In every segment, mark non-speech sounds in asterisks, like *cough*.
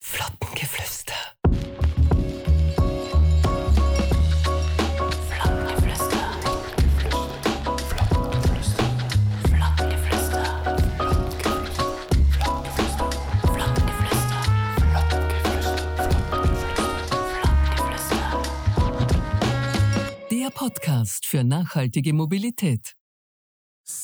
Flottengeflüster. Der Podcast für nachhaltige Mobilität.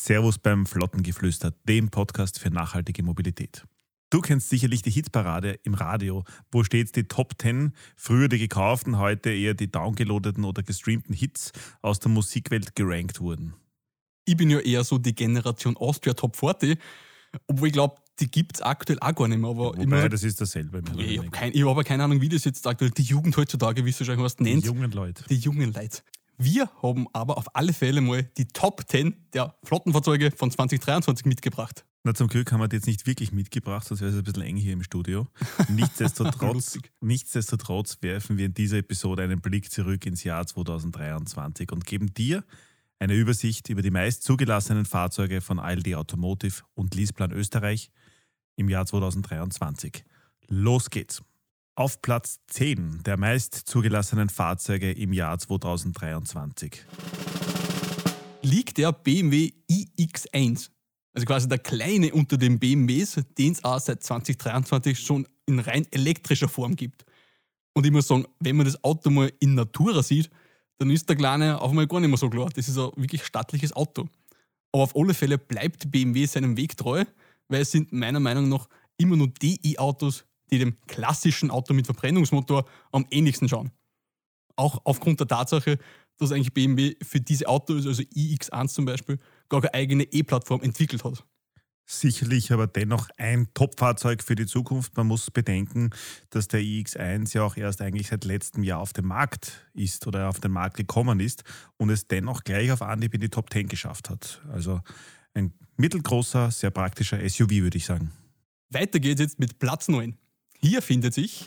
Servus beim Flottengeflüster, dem Podcast für nachhaltige Mobilität. Du kennst sicherlich die Hitparade im Radio, wo stets die Top 10, früher die gekauften, heute eher die downgeloadeten oder gestreamten Hits aus der Musikwelt gerankt wurden. Ich bin ja eher so die Generation Austria Top 40, obwohl ich glaube, die gibt es aktuell auch gar nicht mehr. Aber ich, Wobei, muss- das ist dasselbe. ich habe kein, hab aber keine Ahnung, wie das jetzt aktuell die Jugend heutzutage, wie es wahrscheinlich was Die nennt, jungen Leute. die jungen Leute. Wir haben aber auf alle Fälle mal die Top 10 der Flottenfahrzeuge von 2023 mitgebracht. Na, zum Glück haben wir die jetzt nicht wirklich mitgebracht, sonst wäre es ein bisschen eng hier im Studio. *laughs* Nichtsdestotrotz, nichtsdestotrotz werfen wir in dieser Episode einen Blick zurück ins Jahr 2023 und geben dir eine Übersicht über die meist zugelassenen Fahrzeuge von ALD Automotive und Leaseplan Österreich im Jahr 2023. Los geht's! Auf Platz 10 der meist zugelassenen Fahrzeuge im Jahr 2023. Liegt der BMW iX1. Also quasi der kleine unter den BMWs, den es auch seit 2023 schon in rein elektrischer Form gibt. Und ich muss sagen, wenn man das Auto mal in Natura sieht, dann ist der Kleine auf einmal gar nicht mehr so klar. Das ist ein wirklich stattliches Auto. Aber auf alle Fälle bleibt BMW seinem Weg treu, weil es sind meiner Meinung nach immer nur die E-Autos, die dem klassischen Auto mit Verbrennungsmotor am ähnlichsten schauen. Auch aufgrund der Tatsache, dass eigentlich BMW für diese Autos, also iX1 zum Beispiel, gar keine eigene E-Plattform entwickelt hat. Sicherlich aber dennoch ein Top-Fahrzeug für die Zukunft. Man muss bedenken, dass der iX1 ja auch erst eigentlich seit letztem Jahr auf dem Markt ist oder auf den Markt gekommen ist und es dennoch gleich auf Anhieb in die Top 10 geschafft hat. Also ein mittelgroßer, sehr praktischer SUV, würde ich sagen. Weiter geht's jetzt mit Platz 9. Hier findet sich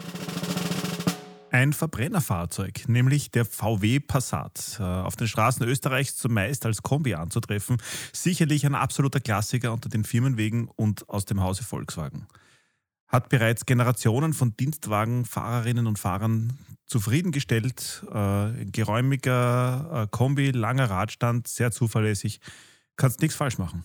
Ein Verbrennerfahrzeug, nämlich der VW Passat. Äh, Auf den Straßen Österreichs zumeist als Kombi anzutreffen. Sicherlich ein absoluter Klassiker unter den Firmenwegen und aus dem Hause Volkswagen. Hat bereits Generationen von Dienstwagenfahrerinnen und Fahrern zufriedengestellt. Äh, geräumiger äh, Kombi, langer Radstand, sehr zuverlässig. Kannst nichts falsch machen.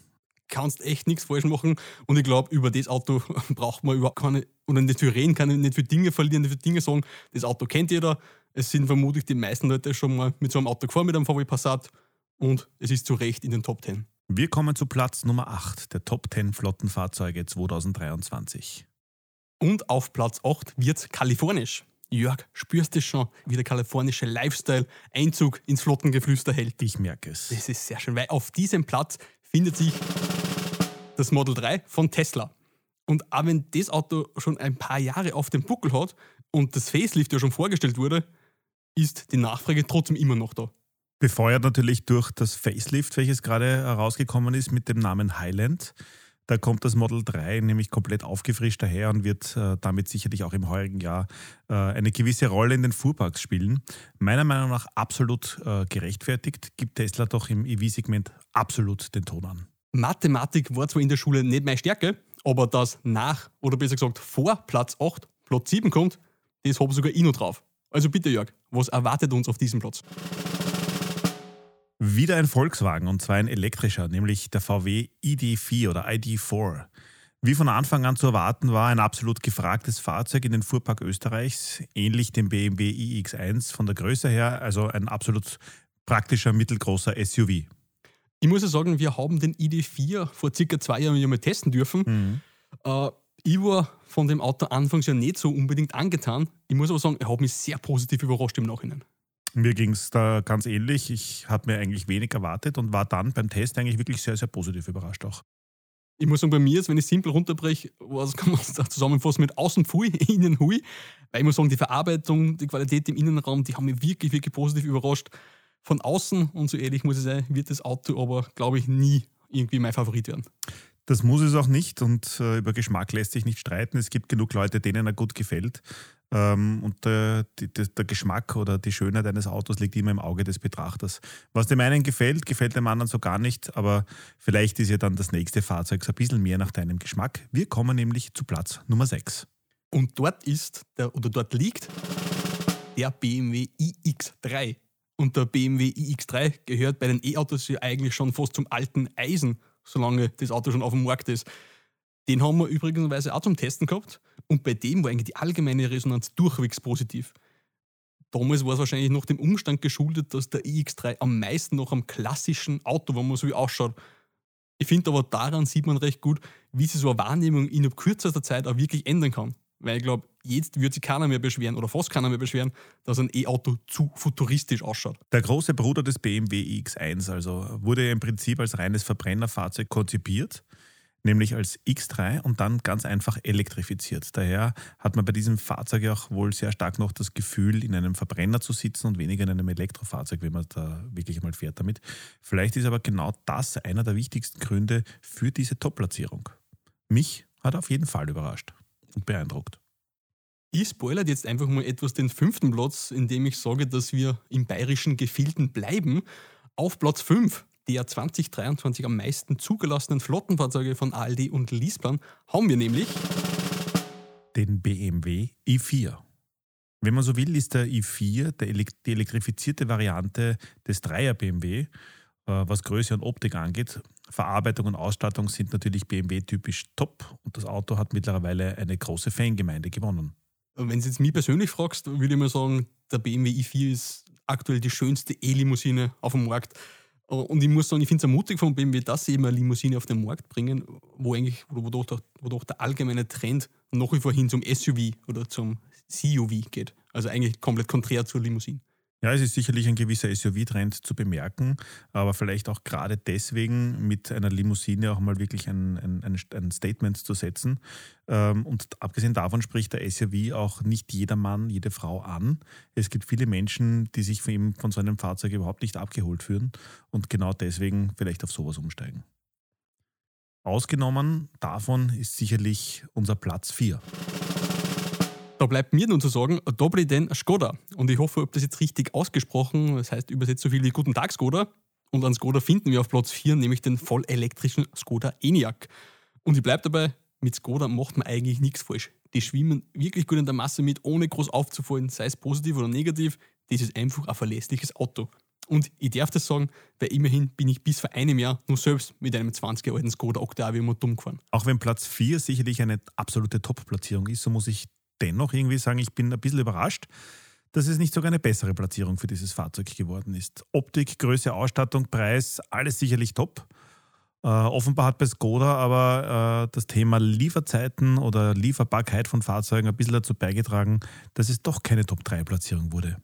Kannst echt nichts falsch machen. Und ich glaube, über das Auto *laughs* braucht man überhaupt keine, oder nicht viel reden, kann ich nicht für Dinge verlieren, nicht für Dinge sagen. Das Auto kennt jeder. Es sind vermutlich die meisten Leute schon mal mit so einem Auto gefahren, mit einem VW Passat. Und es ist zu Recht in den Top 10. Wir kommen zu Platz Nummer 8 der Top 10 Flottenfahrzeuge 2023. Und auf Platz 8 wird's kalifornisch. Jörg, spürst du schon, wie der kalifornische Lifestyle Einzug ins Flottengeflüster hält? Ich merke es. Das ist sehr schön, weil auf diesem Platz findet sich das Model 3 von Tesla. Und auch wenn das Auto schon ein paar Jahre auf dem Buckel hat und das Facelift ja schon vorgestellt wurde, ist die Nachfrage trotzdem immer noch da. Befeuert natürlich durch das Facelift, welches gerade herausgekommen ist mit dem Namen Highland. Da kommt das Model 3 nämlich komplett aufgefrischt daher und wird äh, damit sicherlich auch im heurigen Jahr äh, eine gewisse Rolle in den Fuhrparks spielen. Meiner Meinung nach absolut äh, gerechtfertigt, gibt Tesla doch im EV-Segment absolut den Ton an. Mathematik war zwar in der Schule nicht meine Stärke, aber dass nach, oder besser gesagt vor Platz 8 Platz 7 kommt, das habe sogar ich noch drauf. Also bitte Jörg, was erwartet uns auf diesem Platz? Wieder ein Volkswagen und zwar ein elektrischer, nämlich der VW ID4 oder ID4. Wie von Anfang an zu erwarten war, ein absolut gefragtes Fahrzeug in den Fuhrpark Österreichs, ähnlich dem BMW iX1 von der Größe her, also ein absolut praktischer mittelgroßer SUV. Ich muss ja sagen, wir haben den ID4 vor circa zwei Jahren ja mal testen dürfen. Äh, ich war von dem Auto anfangs ja nicht so unbedingt angetan. Ich muss aber sagen, er hat mich sehr positiv überrascht im Nachhinein. Mir ging es da ganz ähnlich. Ich hatte mir eigentlich wenig erwartet und war dann beim Test eigentlich wirklich sehr, sehr positiv überrascht auch. Ich muss sagen, bei mir ist, wenn ich simpel runterbreche, was kann man *laughs* da zusammenfassen mit außen Pfui, *laughs* innen Hui. Weil ich muss sagen, die Verarbeitung, die Qualität im Innenraum, die haben mich wirklich, wirklich positiv überrascht. Von außen, und so ehrlich muss ich sein, wird das Auto aber, glaube ich, nie irgendwie mein Favorit werden. Das muss es auch nicht und äh, über Geschmack lässt sich nicht streiten. Es gibt genug Leute, denen er gut gefällt. Ähm, und der, die, der, Geschmack oder die Schönheit eines Autos liegt immer im Auge des Betrachters. Was dem einen gefällt, gefällt dem anderen so gar nicht, aber vielleicht ist ja dann das nächste Fahrzeug so ein bisschen mehr nach deinem Geschmack. Wir kommen nämlich zu Platz Nummer 6. Und dort ist der, oder dort liegt der BMW iX3. Und der BMW iX3 gehört bei den E-Autos ja eigentlich schon fast zum alten Eisen, solange das Auto schon auf dem Markt ist. Den haben wir übrigens auch zum Testen gehabt und bei dem war eigentlich die allgemeine Resonanz durchwegs positiv. Damals war es wahrscheinlich noch dem Umstand geschuldet, dass der iX3 am meisten noch am klassischen Auto, wenn man so wie ausschaut. Ich finde aber daran sieht man recht gut, wie sich so eine Wahrnehmung innerhalb kürzester Zeit auch wirklich ändern kann. Weil ich glaube, jetzt wird sich keiner mehr beschweren oder fast keiner mehr beschweren, dass ein E-Auto zu futuristisch ausschaut. Der große Bruder des BMW X1 also wurde im Prinzip als reines Verbrennerfahrzeug konzipiert nämlich als X3 und dann ganz einfach elektrifiziert. Daher hat man bei diesem Fahrzeug auch wohl sehr stark noch das Gefühl, in einem Verbrenner zu sitzen und weniger in einem Elektrofahrzeug, wenn man da wirklich einmal fährt damit. Vielleicht ist aber genau das einer der wichtigsten Gründe für diese Top-Platzierung. Mich hat auf jeden Fall überrascht und beeindruckt. Ich spoilert jetzt einfach mal etwas den fünften Platz, indem ich sage, dass wir im bayerischen Gefilden bleiben. Auf Platz 5 der 2023 am meisten zugelassenen Flottenfahrzeuge von ALD und Liesplan haben wir nämlich den BMW i4. Wenn man so will, ist der i4 die elektrifizierte Variante des 3er BMW, äh, was Größe und Optik angeht. Verarbeitung und Ausstattung sind natürlich BMW-typisch top und das Auto hat mittlerweile eine große Fangemeinde gewonnen. Wenn du jetzt mich persönlich fragst, würde ich mal sagen, der BMW i4 ist aktuell die schönste E-Limousine auf dem Markt. Und ich muss sagen, ich finde es ermutigend von BMW, dass sie eben eine Limousine auf den Markt bringen, wo eigentlich, wodurch der, wodurch der allgemeine Trend nach wie vor hin zum SUV oder zum CUV geht. Also eigentlich komplett konträr zur Limousine. Ja, es ist sicherlich ein gewisser SUV-Trend zu bemerken, aber vielleicht auch gerade deswegen mit einer Limousine auch mal wirklich ein, ein, ein Statement zu setzen. Ähm, und abgesehen davon spricht der SUV auch nicht jeder Mann, jede Frau an. Es gibt viele Menschen, die sich von, ihm, von so einem Fahrzeug überhaupt nicht abgeholt fühlen und genau deswegen vielleicht auf sowas umsteigen. Ausgenommen davon ist sicherlich unser Platz 4. Da bleibt mir nun zu sagen, Dobry den Skoda. Und ich hoffe, ob das jetzt richtig ausgesprochen, das heißt übersetzt so viel wie Guten Tag Skoda. Und an Skoda finden wir auf Platz 4 nämlich den vollelektrischen Skoda ENIAC. Und ich bleibe dabei, mit Skoda macht man eigentlich nichts falsch. Die schwimmen wirklich gut in der Masse mit, ohne groß aufzufallen, sei es positiv oder negativ. Das ist einfach ein verlässliches Auto. Und ich darf das sagen, weil immerhin bin ich bis vor einem Jahr nur selbst mit einem 20 Jahre alten Skoda Octavia immer dumm gefahren. Auch wenn Platz 4 sicherlich eine absolute Top-Platzierung ist, so muss ich dennoch irgendwie sagen, ich bin ein bisschen überrascht, dass es nicht sogar eine bessere Platzierung für dieses Fahrzeug geworden ist. Optik, Größe, Ausstattung, Preis, alles sicherlich top. Äh, offenbar hat bei Skoda aber äh, das Thema Lieferzeiten oder Lieferbarkeit von Fahrzeugen ein bisschen dazu beigetragen, dass es doch keine Top-3-Platzierung wurde.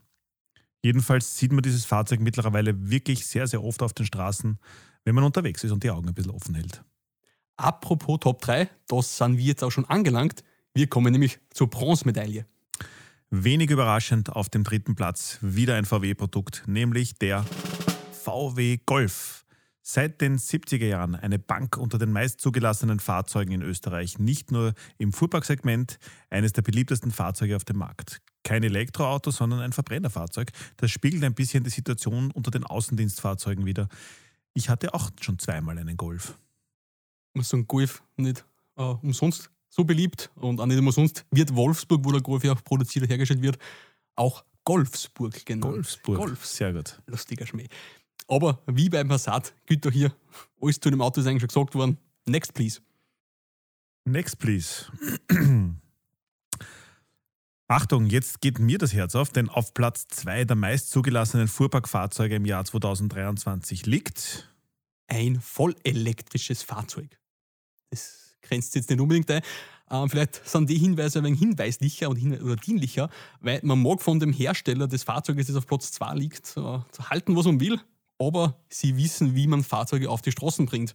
Jedenfalls sieht man dieses Fahrzeug mittlerweile wirklich sehr, sehr oft auf den Straßen, wenn man unterwegs ist und die Augen ein bisschen offen hält. Apropos Top 3, das sind wir jetzt auch schon angelangt. Wir kommen nämlich zur Bronzemedaille. Wenig überraschend auf dem dritten Platz wieder ein VW-Produkt, nämlich der VW Golf. Seit den 70er Jahren eine Bank unter den meist zugelassenen Fahrzeugen in Österreich, nicht nur im Fuhrparksegment, eines der beliebtesten Fahrzeuge auf dem Markt. Kein Elektroauto, sondern ein Verbrennerfahrzeug. Das spiegelt ein bisschen die Situation unter den Außendienstfahrzeugen wider. Ich hatte auch schon zweimal einen Golf. So ein Golf nicht äh, umsonst so beliebt und auch nicht immer sonst wird Wolfsburg, wo der Golf ja auch produziert und hergestellt wird, auch Golfsburg genannt. Golfsburg. Golf. Sehr gut. Lustiger Schmäh. Aber wie beim Passat gilt doch hier, alles zu dem Auto ist eigentlich schon gesagt worden. Next, please. Next, please. *clears throat* Achtung, jetzt geht mir das Herz auf, denn auf Platz 2 der meist zugelassenen Fuhrparkfahrzeuge im Jahr 2023 liegt ein vollelektrisches Fahrzeug. Das grenzt jetzt nicht unbedingt ein. Ähm, vielleicht sind die Hinweise ein wenig hinweislicher und hin oder dienlicher, weil man mag von dem Hersteller des Fahrzeuges, das auf Platz 2 liegt, äh, halten, was man will, aber sie wissen, wie man Fahrzeuge auf die Straßen bringt.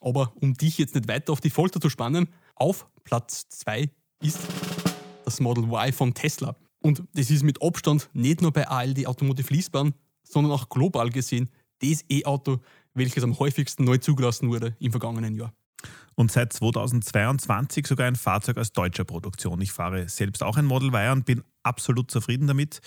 Aber um dich jetzt nicht weiter auf die Folter zu spannen, auf Platz 2 ist das Model Y von Tesla. Und das ist mit Abstand nicht nur bei ALD Automotive Leasebahn, sondern auch global gesehen das E-Auto, welches am häufigsten neu zugelassen wurde im vergangenen Jahr. Und seit 2022 sogar ein Fahrzeug aus deutscher Produktion. Ich fahre selbst auch ein Model Y und bin absolut zufrieden damit.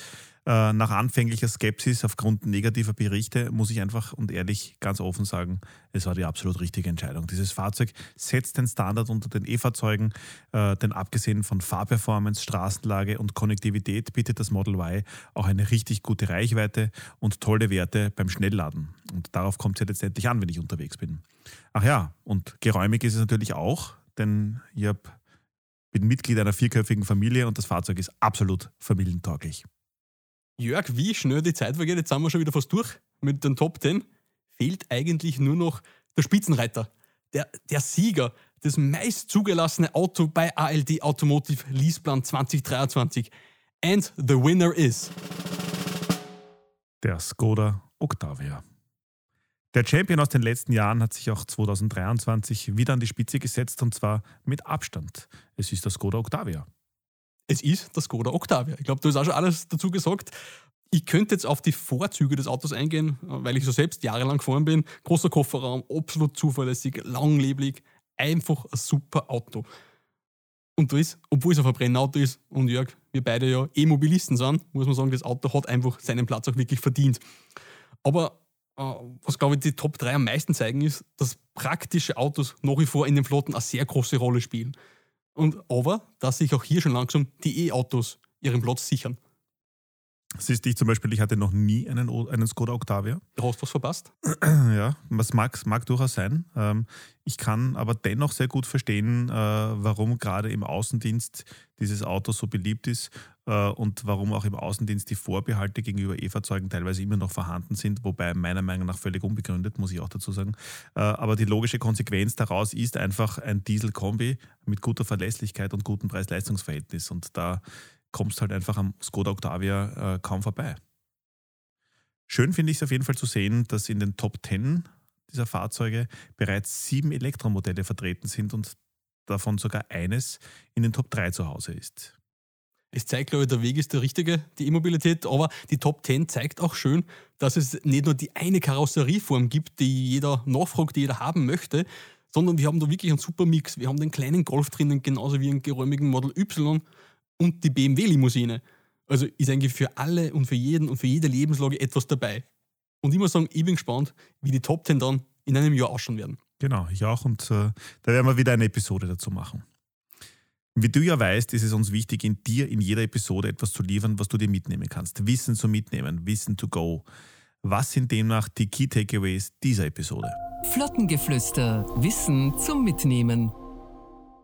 Äh, nach anfänglicher Skepsis aufgrund negativer Berichte muss ich einfach und ehrlich ganz offen sagen, es war die absolut richtige Entscheidung. Dieses Fahrzeug setzt den Standard unter den E-Fahrzeugen, äh, denn abgesehen von Fahrperformance, Straßenlage und Konnektivität bietet das Model Y auch eine richtig gute Reichweite und tolle Werte beim Schnellladen. Und darauf kommt es ja letztendlich an, wenn ich unterwegs bin. Ach ja, und geräumig ist es natürlich auch, denn ich hab, bin Mitglied einer vierköpfigen Familie und das Fahrzeug ist absolut familientauglich. Jörg, wie schnell die Zeit vergeht, jetzt sind wir schon wieder fast durch mit den Top 10. Fehlt eigentlich nur noch der Spitzenreiter, der, der Sieger, das meist zugelassene Auto bei ALD Automotive Leaseplan 2023. And the winner is. Der Skoda Octavia. Der Champion aus den letzten Jahren hat sich auch 2023 wieder an die Spitze gesetzt und zwar mit Abstand. Es ist der Skoda Octavia. Es ist der Skoda Octavia. Ich glaube, du hast auch schon alles dazu gesagt. Ich könnte jetzt auf die Vorzüge des Autos eingehen, weil ich so selbst jahrelang gefahren bin. Großer Kofferraum, absolut zuverlässig, langlebig, einfach ein super Auto. Und das, obwohl es ein Verbrennauto ist und Jörg, wir beide ja E-Mobilisten sind, muss man sagen, das Auto hat einfach seinen Platz auch wirklich verdient. Aber was glaube ich die Top 3 am meisten zeigen, ist, dass praktische Autos nach wie vor in den Flotten eine sehr große Rolle spielen. Und aber, dass sich auch hier schon langsam die E-Autos ihren Platz sichern. Siehst du, ich zum Beispiel, ich hatte noch nie einen, einen Skoda Octavia. Du hast was verpasst? *clears throat* Ja, das mag, mag durchaus sein. Ähm, ich kann aber dennoch sehr gut verstehen, äh, warum gerade im Außendienst dieses Auto so beliebt ist äh, und warum auch im Außendienst die Vorbehalte gegenüber E-Fahrzeugen teilweise immer noch vorhanden sind, wobei meiner Meinung nach völlig unbegründet, muss ich auch dazu sagen. Äh, aber die logische Konsequenz daraus ist einfach ein Diesel-Kombi mit guter Verlässlichkeit und gutem Preis-Leistungs-Verhältnis. Und da kommst halt einfach am Skoda Octavia äh, kaum vorbei. Schön finde ich es auf jeden Fall zu sehen, dass in den Top 10 dieser Fahrzeuge bereits sieben Elektromodelle vertreten sind und davon sogar eines in den Top 3 zu Hause ist. Es zeigt, glaube ich, der Weg ist der richtige, die E-Mobilität, aber die Top 10 zeigt auch schön, dass es nicht nur die eine Karosserieform gibt, die jeder nachfragt, die jeder haben möchte, sondern wir haben da wirklich einen super Mix. Wir haben den kleinen Golf drinnen, genauso wie einen geräumigen Model Y und die BMW-Limousine. Also ist eigentlich für alle und für jeden und für jede Lebenslage etwas dabei. Und ich muss sagen, ich bin gespannt, wie die Top 10 dann in einem Jahr ausschauen werden. Genau, ich auch. Und äh, da werden wir wieder eine Episode dazu machen. Wie du ja weißt, ist es uns wichtig, in dir in jeder Episode etwas zu liefern, was du dir mitnehmen kannst. Wissen zu mitnehmen, Wissen to go. Was sind demnach die Key Takeaways dieser Episode? Flottengeflüster. Wissen zum Mitnehmen.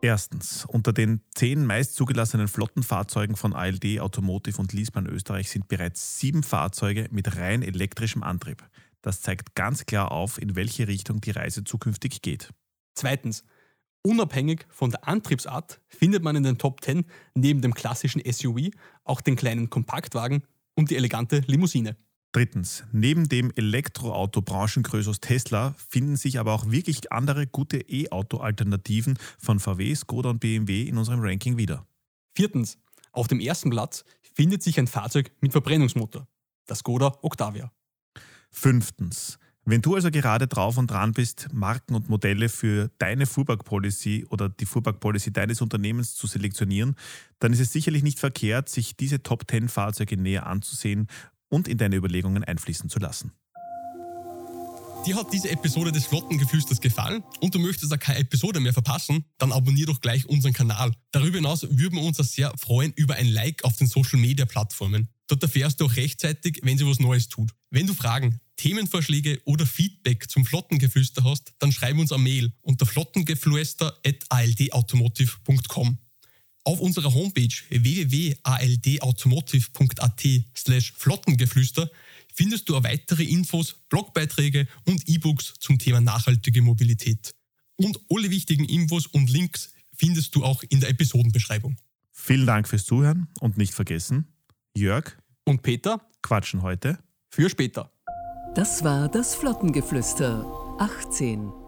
Erstens, unter den zehn meist zugelassenen Flottenfahrzeugen von ALD, Automotive und Leasebahn Österreich sind bereits sieben Fahrzeuge mit rein elektrischem Antrieb. Das zeigt ganz klar auf, in welche Richtung die Reise zukünftig geht. Zweitens, unabhängig von der Antriebsart findet man in den Top 10 neben dem klassischen SUV auch den kleinen Kompaktwagen und die elegante Limousine. Drittens, neben dem Elektroauto-Branchengrößus Tesla finden sich aber auch wirklich andere gute E-Auto-Alternativen von VW, Skoda und BMW in unserem Ranking wieder. Viertens, auf dem ersten Platz findet sich ein Fahrzeug mit Verbrennungsmotor, das Skoda Octavia. Fünftens, wenn du also gerade drauf und dran bist, Marken und Modelle für deine Fuhrpark-Policy oder die Fuhrpark-Policy deines Unternehmens zu selektionieren, dann ist es sicherlich nicht verkehrt, sich diese Top 10 Fahrzeuge näher anzusehen und in deine Überlegungen einfließen zu lassen. Dir hat diese Episode des Flottengeflüsters gefallen und du möchtest da keine Episode mehr verpassen, dann abonnier doch gleich unseren Kanal. Darüber hinaus würden wir uns sehr freuen über ein Like auf den Social Media Plattformen. Dort erfährst du auch rechtzeitig, wenn sie was Neues tut. Wenn du Fragen, Themenvorschläge oder Feedback zum Flottengeflüster hast, dann schreib uns eine Mail unter flottengeflüster.aldautomotive.com. Auf unserer Homepage www.aldautomotive.at slash Flottengeflüster findest du auch weitere Infos, Blogbeiträge und E-Books zum Thema nachhaltige Mobilität. Und alle wichtigen Infos und Links findest du auch in der Episodenbeschreibung. Vielen Dank fürs Zuhören und nicht vergessen, Jörg und Peter quatschen heute für später. Das war das Flottengeflüster 18.